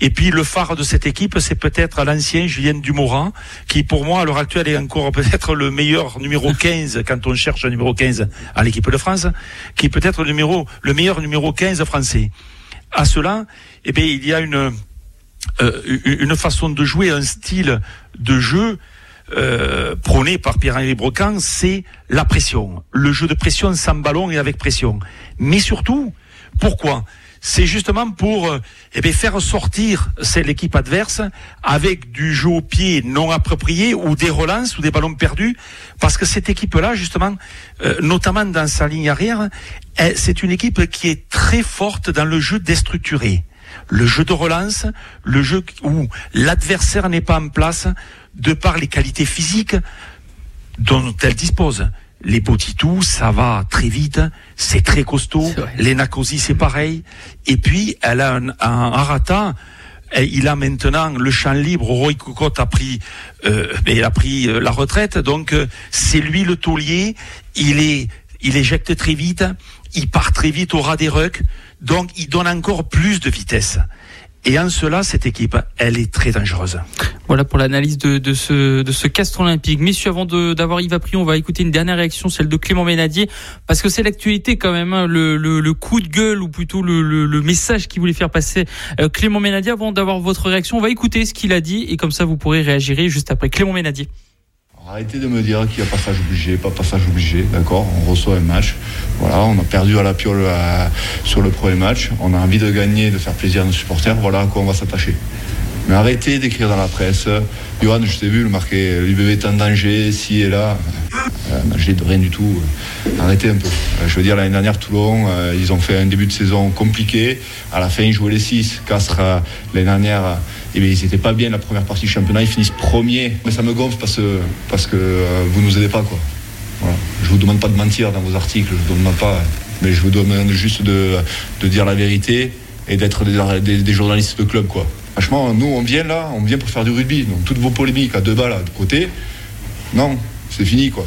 Et puis le phare de cette équipe, c'est peut-être l'ancien Julien Dumorin, qui pour moi à l'heure actuelle est encore peut-être le meilleur numéro 15 quand on cherche un numéro 15 à l'équipe de France, qui est peut-être le numéro, le meilleur numéro 15 français. À cela, eh bien, il y a une une façon de jouer, un style de jeu euh, prôné par Pierre-Henri Brocan, c'est la pression. Le jeu de pression sans ballon et avec pression. Mais surtout, pourquoi? C'est justement pour euh, eh faire sortir l'équipe adverse avec du jeu au pied non approprié ou des relances ou des ballons perdus, parce que cette équipe-là, justement, euh, notamment dans sa ligne arrière, c'est une équipe qui est très forte dans le jeu déstructuré. Le jeu de relance, le jeu où l'adversaire n'est pas en place, de par les qualités physiques dont elle dispose. Les Botitou, ça va très vite, c'est très costaud. Les Nakosi, c'est pareil. Et puis, elle a un, un il a maintenant le champ libre. Roy Cocotte a pris, euh, il a pris euh, la retraite, donc euh, c'est lui le taulier. Il est, il éjecte très vite, il part très vite au ras des rucks, donc il donne encore plus de vitesse. Et en cela, cette équipe, elle est très dangereuse. Voilà pour l'analyse de, de, ce, de ce castre olympique. Messieurs, avant d'avoir Yves Apri, on va écouter une dernière réaction, celle de Clément Ménadier, parce que c'est l'actualité quand même, hein, le, le, le, coup de gueule ou plutôt le, le message qu'il voulait faire passer euh, Clément Ménadier. Avant d'avoir votre réaction, on va écouter ce qu'il a dit et comme ça vous pourrez réagir juste après. Clément Ménadier. Arrêtez de me dire qu'il y a passage obligé, pas passage obligé, d'accord? On reçoit un match. Voilà, on a perdu à la piole euh, sur le premier match. On a envie de gagner, de faire plaisir à nos supporters. Voilà à quoi on va s'attacher. Mais arrêtez d'écrire dans la presse. Johan, je t'ai vu le marquer l'UBB est en danger, ci et là. Euh, danger de rien du tout. Arrêtez un peu. Euh, je veux dire, l'année dernière, Toulon, euh, ils ont fait un début de saison compliqué. À la fin, ils jouaient les 6. Castres, l'année dernière, eh bien, ils n'étaient pas bien la première partie du championnat. Ils finissent premiers. Mais ça me gonfle parce que, parce que vous ne nous aidez pas. Quoi. Je ne vous demande pas de mentir dans vos articles. Je vous demande pas. Mais je vous demande juste de, dire la vérité et d'être des, des journalistes de club. quoi. Franchement, nous, on vient là, on vient pour faire du rugby. Donc, toutes vos polémiques à deux balles de côté, non, c'est fini, quoi.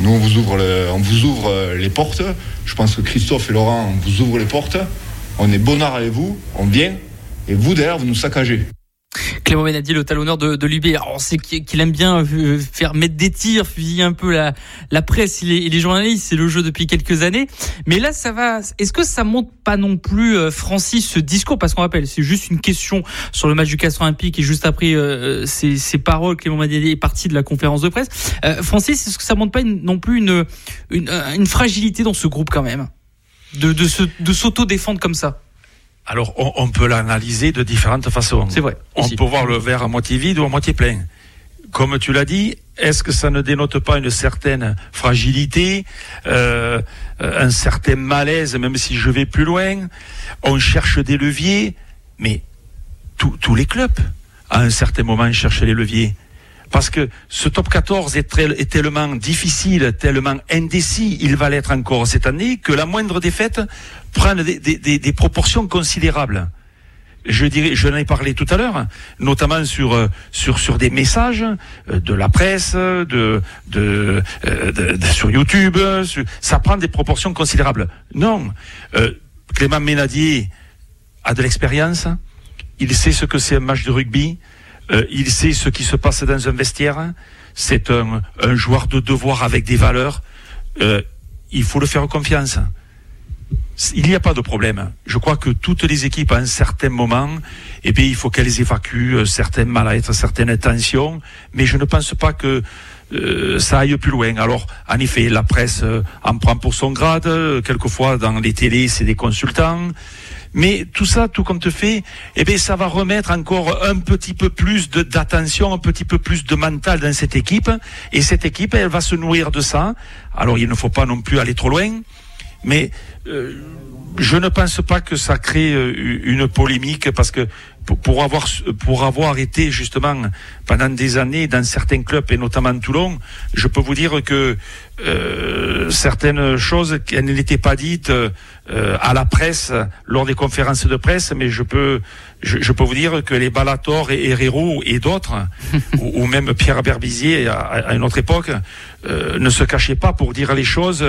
Nous, on vous ouvre, on vous ouvre euh, les portes. Je pense que Christophe et Laurent, on vous ouvre les portes. On est bonnard avec vous, on vient. Et vous, derrière, vous nous saccagez. Clément Benadi, le talonneur de, de l'UB. On sait qu'il aime bien euh, faire mettre des tirs, fusiller un peu la, la presse et les, journalistes. C'est le jeu depuis quelques années. Mais là, ça va. Est-ce que ça monte pas non plus, euh, Francis, ce discours? Parce qu'on rappelle, c'est juste une question sur le match du Castre Olympique et juste après euh, ces, paroles, Clément Benadi est parti de la conférence de presse. Francis, est-ce que ça monte pas non plus une, une, une, fragilité dans ce groupe quand même? De, de s'auto-défendre comme ça? Alors, on, peut l'analyser de différentes façons. C'est vrai. On peut voir le verre à moitié vide ou à moitié plein. Comme tu l'as dit, est-ce que ça ne dénote pas une certaine fragilité, euh, un certain malaise, même si je vais plus loin? On cherche des leviers, mais tous les clubs, à un certain moment, cherchent les leviers. Parce que ce top 14 est, tellement difficile, tellement indécis, il va l'être encore cette année, que la moindre défaite prend des, des, proportions considérables. Je dirais, je l'en ai parlé tout à l'heure, notamment sur euh, sur sur des messages euh, de la presse, de de, euh, de, sur YouTube, ça prend des proportions considérables. Non, Clément Ménadier a de l'expérience, il sait ce que c'est un match de rugby, euh, il sait ce qui se passe dans un vestiaire. C'est un, joueur de devoir avec des valeurs. Euh, il faut le faire confiance. Il n'y a pas de problème. Je crois que toutes les équipes, à un certain moment, eh bien, il faut qu'elles évacuent euh, certains mal-être, certaines tensions. Mais je ne pense pas que ça aille plus loin. Alors, en effet, la presse en prend pour son grade. Quelquefois, dans les télés, c'est des consultants. Mais tout ça, tout compte fait, eh bien, ça va remettre encore un petit peu plus d'attention, un petit peu plus de mental dans cette équipe. Et cette équipe, elle va se nourrir de ça. Alors, il ne faut pas non plus aller trop loin. Mais euh, je ne pense pas que ça crée euh, une polémique parce que pour, avoir pour avoir été justement pendant des années dans certains clubs et notamment Toulon, je peux vous dire que euh, certaines choses qui n'étaient pas dites euh, à la presse lors des conférences de presse, mais je peux je, peux vous dire que les Balator et Herrero et d'autres, ou, même Pierre Berbizier à, une autre époque, euh, ne se cachaient pas pour dire les choses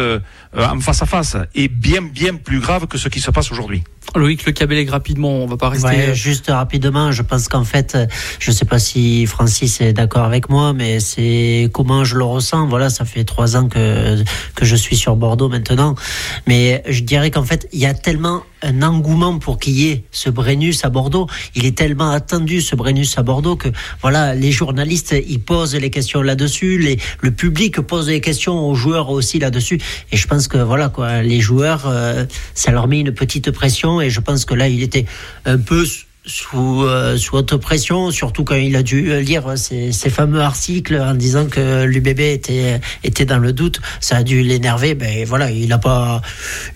en face à face, et bien bien plus grave que ce qui se passe aujourd'hui. Loïc Le Cabellec rapidement, on va pas rester. juste rapidement. Je pense qu'en fait, je sais pas si Francis est d'accord avec moi, mais c'est comment je le ressens. Voilà, ça fait trois ans que que je suis sur Bordeaux maintenant, mais je dirais qu'en fait, il y a tellement un engouement pour qu'il y ait ce Brennus à Bordeaux. Il est tellement attendu ce Brennus à Bordeaux que voilà, les journalistes ils posent les questions là-dessus, le public pose des questions aux joueurs aussi là-dessus. Et je pense que voilà quoi, les joueurs, euh, ça leur met une petite pression. Et je pense que là, il était un peu sous, euh, sous haute pression, surtout quand il a dû lire ces, ces fameux articles en disant que l'UBB était, était dans le doute. Ça a dû l'énerver. Ben voilà, il a pas,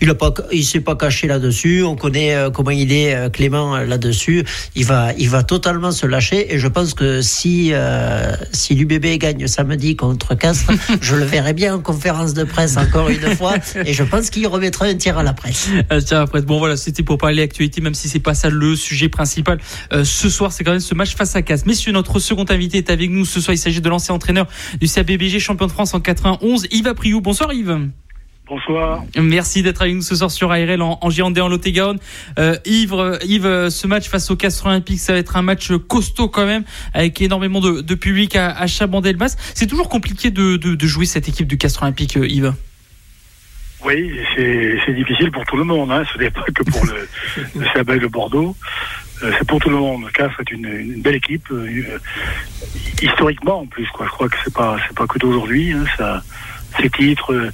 il a pas, il s'est pas caché là-dessus. On connaît euh, comment il est euh, Clément euh, là-dessus. Il va, il va totalement se lâcher. Et je pense que si, euh, si l'UBB gagne samedi contre Castres, je le verrai bien en conférence de presse encore une fois. Et je pense qu'il remettra un tir à la presse. Euh, tiens, après, bon voilà, c'était pour parler actualité, même si c'est pas ça le sujet principal. Euh, ce soir, c'est quand même ce match face à Castres. Messieurs, notre second invité est avec nous ce soir. Il s'agit de l'ancien entraîneur du CABBG, champion de France en 91, Yves Apriou. Bonsoir Yves. Bonsoir. Merci d'être avec nous ce soir sur ARL en, en Gironde et en Lot-et-Garonne. Euh, Yves, euh, Yves, ce match face au Castres Olympique, ça va être un match costaud quand même, avec énormément de, de public à, à Chabandelmas. C'est toujours compliqué de, de, de jouer cette équipe du Castres Olympique, Yves. Oui, c'est c'est difficile pour tout le monde. Hein. Ce n'est pas que pour le, le CAB de Bordeaux. Euh, c'est pour tout le monde. Castres est une, une belle équipe, euh, euh, historiquement en plus. Quoi. Je crois que c'est pas c'est pas que d'aujourd'hui. Hein. Ça, ses titres, euh,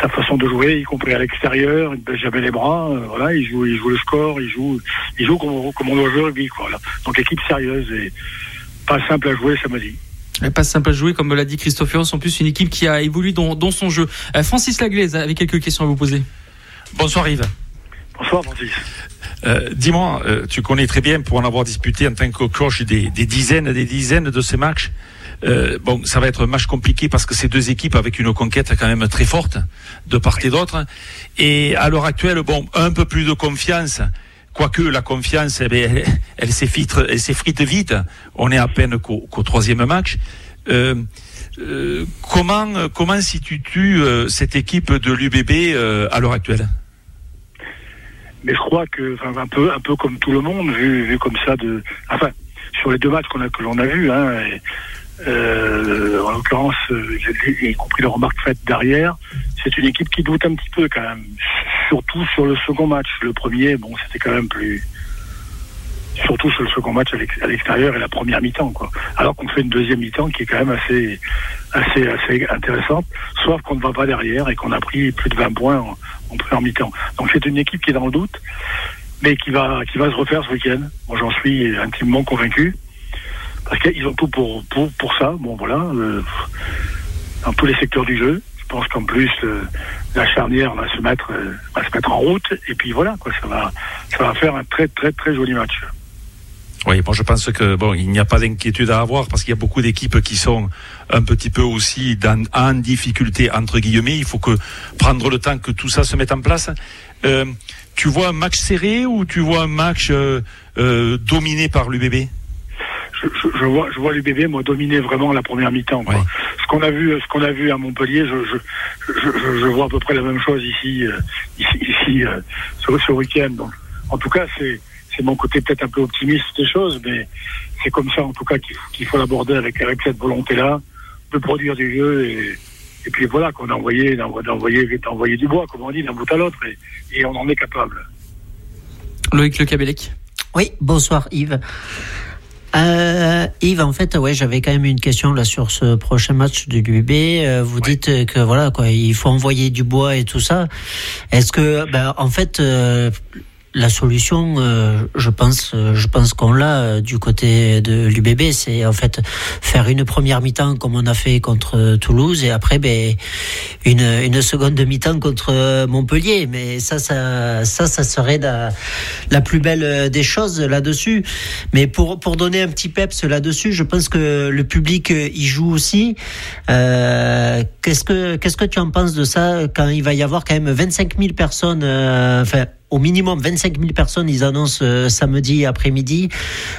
sa façon de jouer, y compris à l'extérieur, il ne baisse jamais les bras. euh, voilà, il joue, il joue le score, il joue, il joue comme, on- comme on doit jouer au rugby. Quoi, voilà. Donc équipe sérieuse et pas simple à jouer samedi. Elle est Pas simple à jouer, comme me l'a dit Christophe Héros, en plus une équipe qui a évolué dans, dans son jeu. Euh, Francis Laglaise avait quelques questions à vous poser. Bonsoir Yves. Bonsoir Francis. Euh, Dis-moi, euh, tu connais très bien pour en avoir disputé en tant que coach des, dizaines, des dizaines de ces matchs. Euh, bon, ça va être un match compliqué parce que c'est deux équipes avec une conquête quand même très forte de part et d'autre. Et à l'heure actuelle, bon, un peu plus de confiance. Quoique la confiance, eh elle, elle s'effrite, elle s'effrite vite. On est à peine qu'au troisième match. Comment, comment situes-tu cette équipe de l'UBB à l'heure actuelle? Mais je crois que un peu un peu comme tout le monde vu, comme ça de enfin sur les deux matchs que l'on a vus hein, euh, en l'occurrence euh, y compris les remarques faites derrière c'est une équipe qui doute un petit peu quand même. Surtout sur le second match. Le premier bon c'était quand même plus surtout sur le second match à l'extérieur et la première mi-temps quoi. Alors qu'on fait une deuxième mi-temps qui est quand même assez assez assez intéressante. Sauf qu'on ne va pas derrière et qu'on a pris plus de 20 points en, donc c'est une équipe qui est dans le doute, mais qui va qui va se refaire ce week-end. Moi j'en suis intimement convaincu parce qu'ils ont tout pour pour pour ça. Bon voilà, euh, dans tous les secteurs du jeu. Je pense qu'en plus euh, la charnière va se mettre euh, va se mettre en route et puis voilà quoi, ça va ça va faire un très très très joli match. Oui, bon, je pense que bon, il n'y a pas d'inquiétude à avoir parce qu'il y a beaucoup d'équipes qui sont un petit peu aussi dans, en difficulté entre guillemets. Il faut que prendre le temps que tout ça se mette en place. Euh, tu vois un match serré ou tu vois un match euh, euh, dominé par l'UBB je, je, je vois, je vois l'UBB moi dominer vraiment la première mi-temps. Ouais. Ce qu'on a vu, ce qu'on a vu à Montpellier, je, je, je, je- je vois à peu près la même chose ici, euh, ici, ici euh, ce, ce week-end. Donc, en tout cas, c'est c'est mon côté peut-être un peu optimiste des choses, mais c'est comme ça en tout cas qu'il faut l'aborder avec avec cette volonté-là de produire du jeu et et puis voilà qu'on a envoyé d'envoyer d'envoyer du bois, comme on dit, d'un bout à l'autre, et, et on en est capable. Loïc Le Cabellec. Oui, bonsoir Yves. Euh, Yves, en fait, ouais, j'avais quand même une question là sur ce prochain match de l'UB. Euh, vous dites que voilà quoi, il faut envoyer du bois et tout ça. Est-ce que, ben, en fait, euh, la solution, euh, je pense, euh, je pense qu'on l'a euh, du côté de l'UBB, c'est en fait faire une première mi-temps comme on a fait contre Toulouse et après, ben, une, une seconde mi-temps contre Montpellier. Mais ça, ça, ça, ça serait la, la plus belle des choses là-dessus. Mais pour, pour donner un petit peps là-dessus, je pense que le public y joue aussi. Qu'est-ce que que tu en penses de ça quand il va y avoir quand même 25 000 personnes, au minimum 25 000 personnes, ils annoncent euh, samedi après-midi.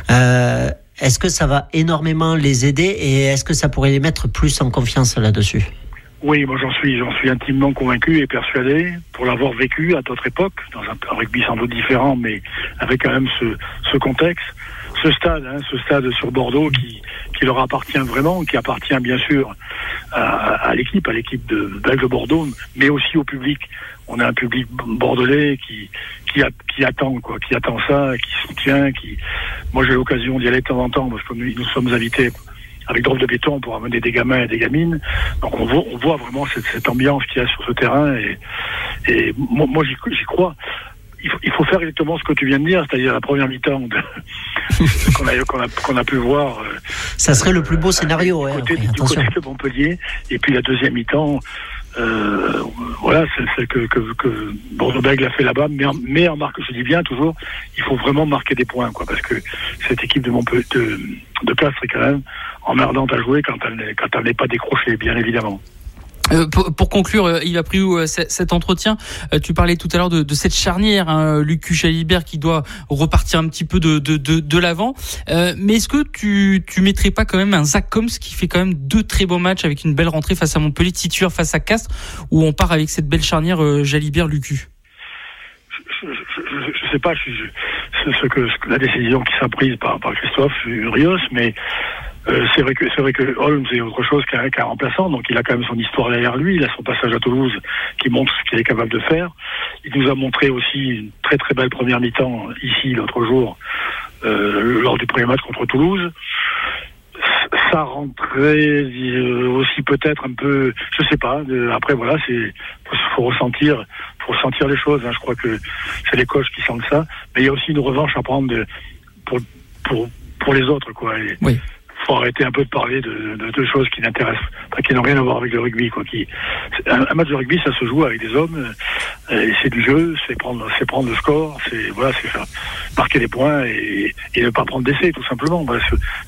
Euh, est-ce que ça va énormément les aider et est-ce que ça pourrait les mettre plus en confiance là-dessus? Oui, moi j'en suis, j'en suis intimement convaincu et persuadé pour l'avoir vécu à d'autres époques, dans un, rugby sans doute différent, mais avec quand même ce contexte. Ce stade, hein, ce stade sur Bordeaux qui, leur appartient vraiment, qui appartient bien sûr à, l'équipe, à l'équipe de Belge Bordeaux, mais aussi au public. On a un public bordelais qui, attend quoi, qui attend ça, qui soutient. Moi j'ai l'occasion d'y aller de temps en temps parce que nous, sommes invités avec drôle de béton pour amener des gamins et des gamines. Donc on voit, vraiment cette, ambiance qu'il y a sur ce terrain et, moi, j'y crois. Il faut, il faut faire exactement ce que tu viens de dire, c'est-à-dire la première mi-temps de- qu'on a, qu'on a, qu'on a pu voir. euh, Ça serait le plus beau scénario. du ouais, côté, après, du attention. côté de Montpellier. Et puis la deuxième mi-temps, euh, voilà, c'est c'est que, que, que Bordeaux-Bègles a fait là-bas. Mais, en- mais en marque, je dis bien toujours, il faut vraiment marquer des points, quoi, parce que cette équipe de Montpellier, de, de Castres est quand même emmerdante à jouer quand elle n'est- quand elle n'est pas décrochée, bien évidemment. Euh, pour, conclure, euh, Yves Apriou, euh, c- cet entretien, euh, tu parlais tout à l'heure de, cette charnière, hein, Lucu Jalibert qui doit repartir un petit peu de, de, de, de l'avant. Euh, mais est-ce que tu, tu mettrais pas quand même un Zach Combs qui fait quand même deux très beaux matchs avec une belle rentrée face à Montpellier, titulaire face à Castres, où on part avec cette belle charnière euh, Jalibert-Lucu je, je, je, sais pas je, ce, que, ce que la décision qui sera prise par, par Christophe Urios, mais euh, c'est vrai que c'est vrai que Holmes est autre chose qu'un remplaçant, donc il a quand même son histoire derrière lui, il a son passage à Toulouse qui montre ce qu'il est capable de faire. Il nous a montré aussi une très très belle première mi-temps ici l'autre jour euh, lors du premier match contre Toulouse. Ça rentrait euh, aussi peut-être un peu, je sais pas. après voilà, c'est faut, ressentir, faut ressentir les choses. hein. Je crois que c'est les coachs qui sentent ça, mais il y a aussi une revanche à prendre pour pour les autres quoi. Faut arrêter un peu de parler de, de, de choses qui n'intéressent, qui n'ont rien à voir avec le rugby quoi. Qui un, match de rugby, ça se joue avec des hommes. euh, c'est du jeu, c'est prendre, c'est prendre le score, c'est voilà, c'est faire marquer des points et, et ne pas prendre d'essai tout simplement.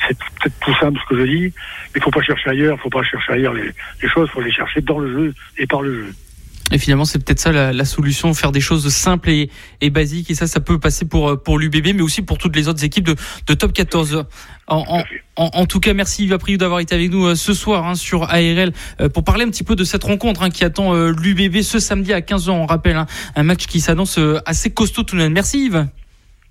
C'est peut-être tout simple ce que je dis, mais il faut pas chercher ailleurs, faut pas chercher ailleurs les, les choses, faut les chercher dans le jeu et par le jeu. Et finalement, c'est peut-être ça la, la solution, faire des choses simples et, et basiques. Et ça, ça peut passer pour, euh, pour l'UBB, mais aussi pour toutes les autres équipes de, de top 14. En, en, en, en tout cas, merci Yves Apriou d'avoir été avec nous euh, ce soir hein, sur ARL euh, pour parler un petit peu de cette rencontre hein, qui attend l'UBB ce samedi à 15h. On rappelle hein, un match qui s'annonce assez costaud tout de même. Merci Yves.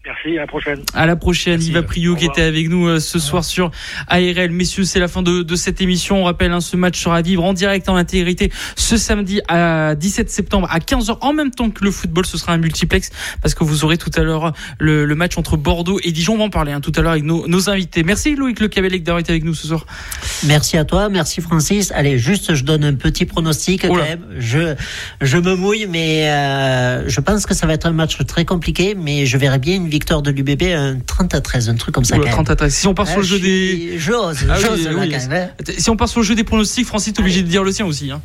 Merci, à la prochaine. À la prochaine, Yves Apriou qui était avec nous euh, ce soir sur ARL. Messieurs, c'est la fin de, de cette émission. On rappelle, hein, ce match sera à vivre en direct en intégrité ce samedi à 17 septembre à 15h en même temps que le football. Ce sera un multiplex parce que vous aurez tout à l'heure le, le match entre Bordeaux et Dijon. On va en parler hein, tout à l'heure avec nos, nos invités. Merci Loïc Le Cabellec d'avoir été avec nous ce soir. Merci à toi, merci Francis. Allez, juste, je donne un petit pronostic quand même. Je, je me mouille, mais euh, je pense que ça va être un match très compliqué, mais je verrai bien une victoire de l'UBB, un 30 à 13, un truc comme ça. Quand 30 même. à 13. Si on part Ah, sur le je jeu des... suis- J'ose, Ah oui, j'ose là oui. quand même. hein. Si on part sur le jeu des pronostics, Francis, t'es obligé de dire le sien aussi. Hein.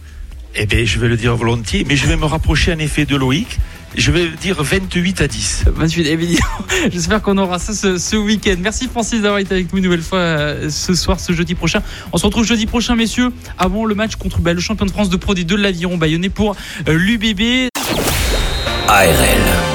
Eh bien, je vais le dire volontiers, mais je vais me rapprocher en effet de Loïc. Je vais dire 28 à 10. 28 eh bien, J'espère qu'on aura ça ce, ce week-end. Merci Francis d'avoir été avec nous une nouvelle fois euh, ce soir, ce jeudi prochain. On se retrouve jeudi prochain, messieurs, avant le match contre bah, le champion de France de Pro D2 de l'Aviron Bayonnais pour euh, l'UBB. ARL.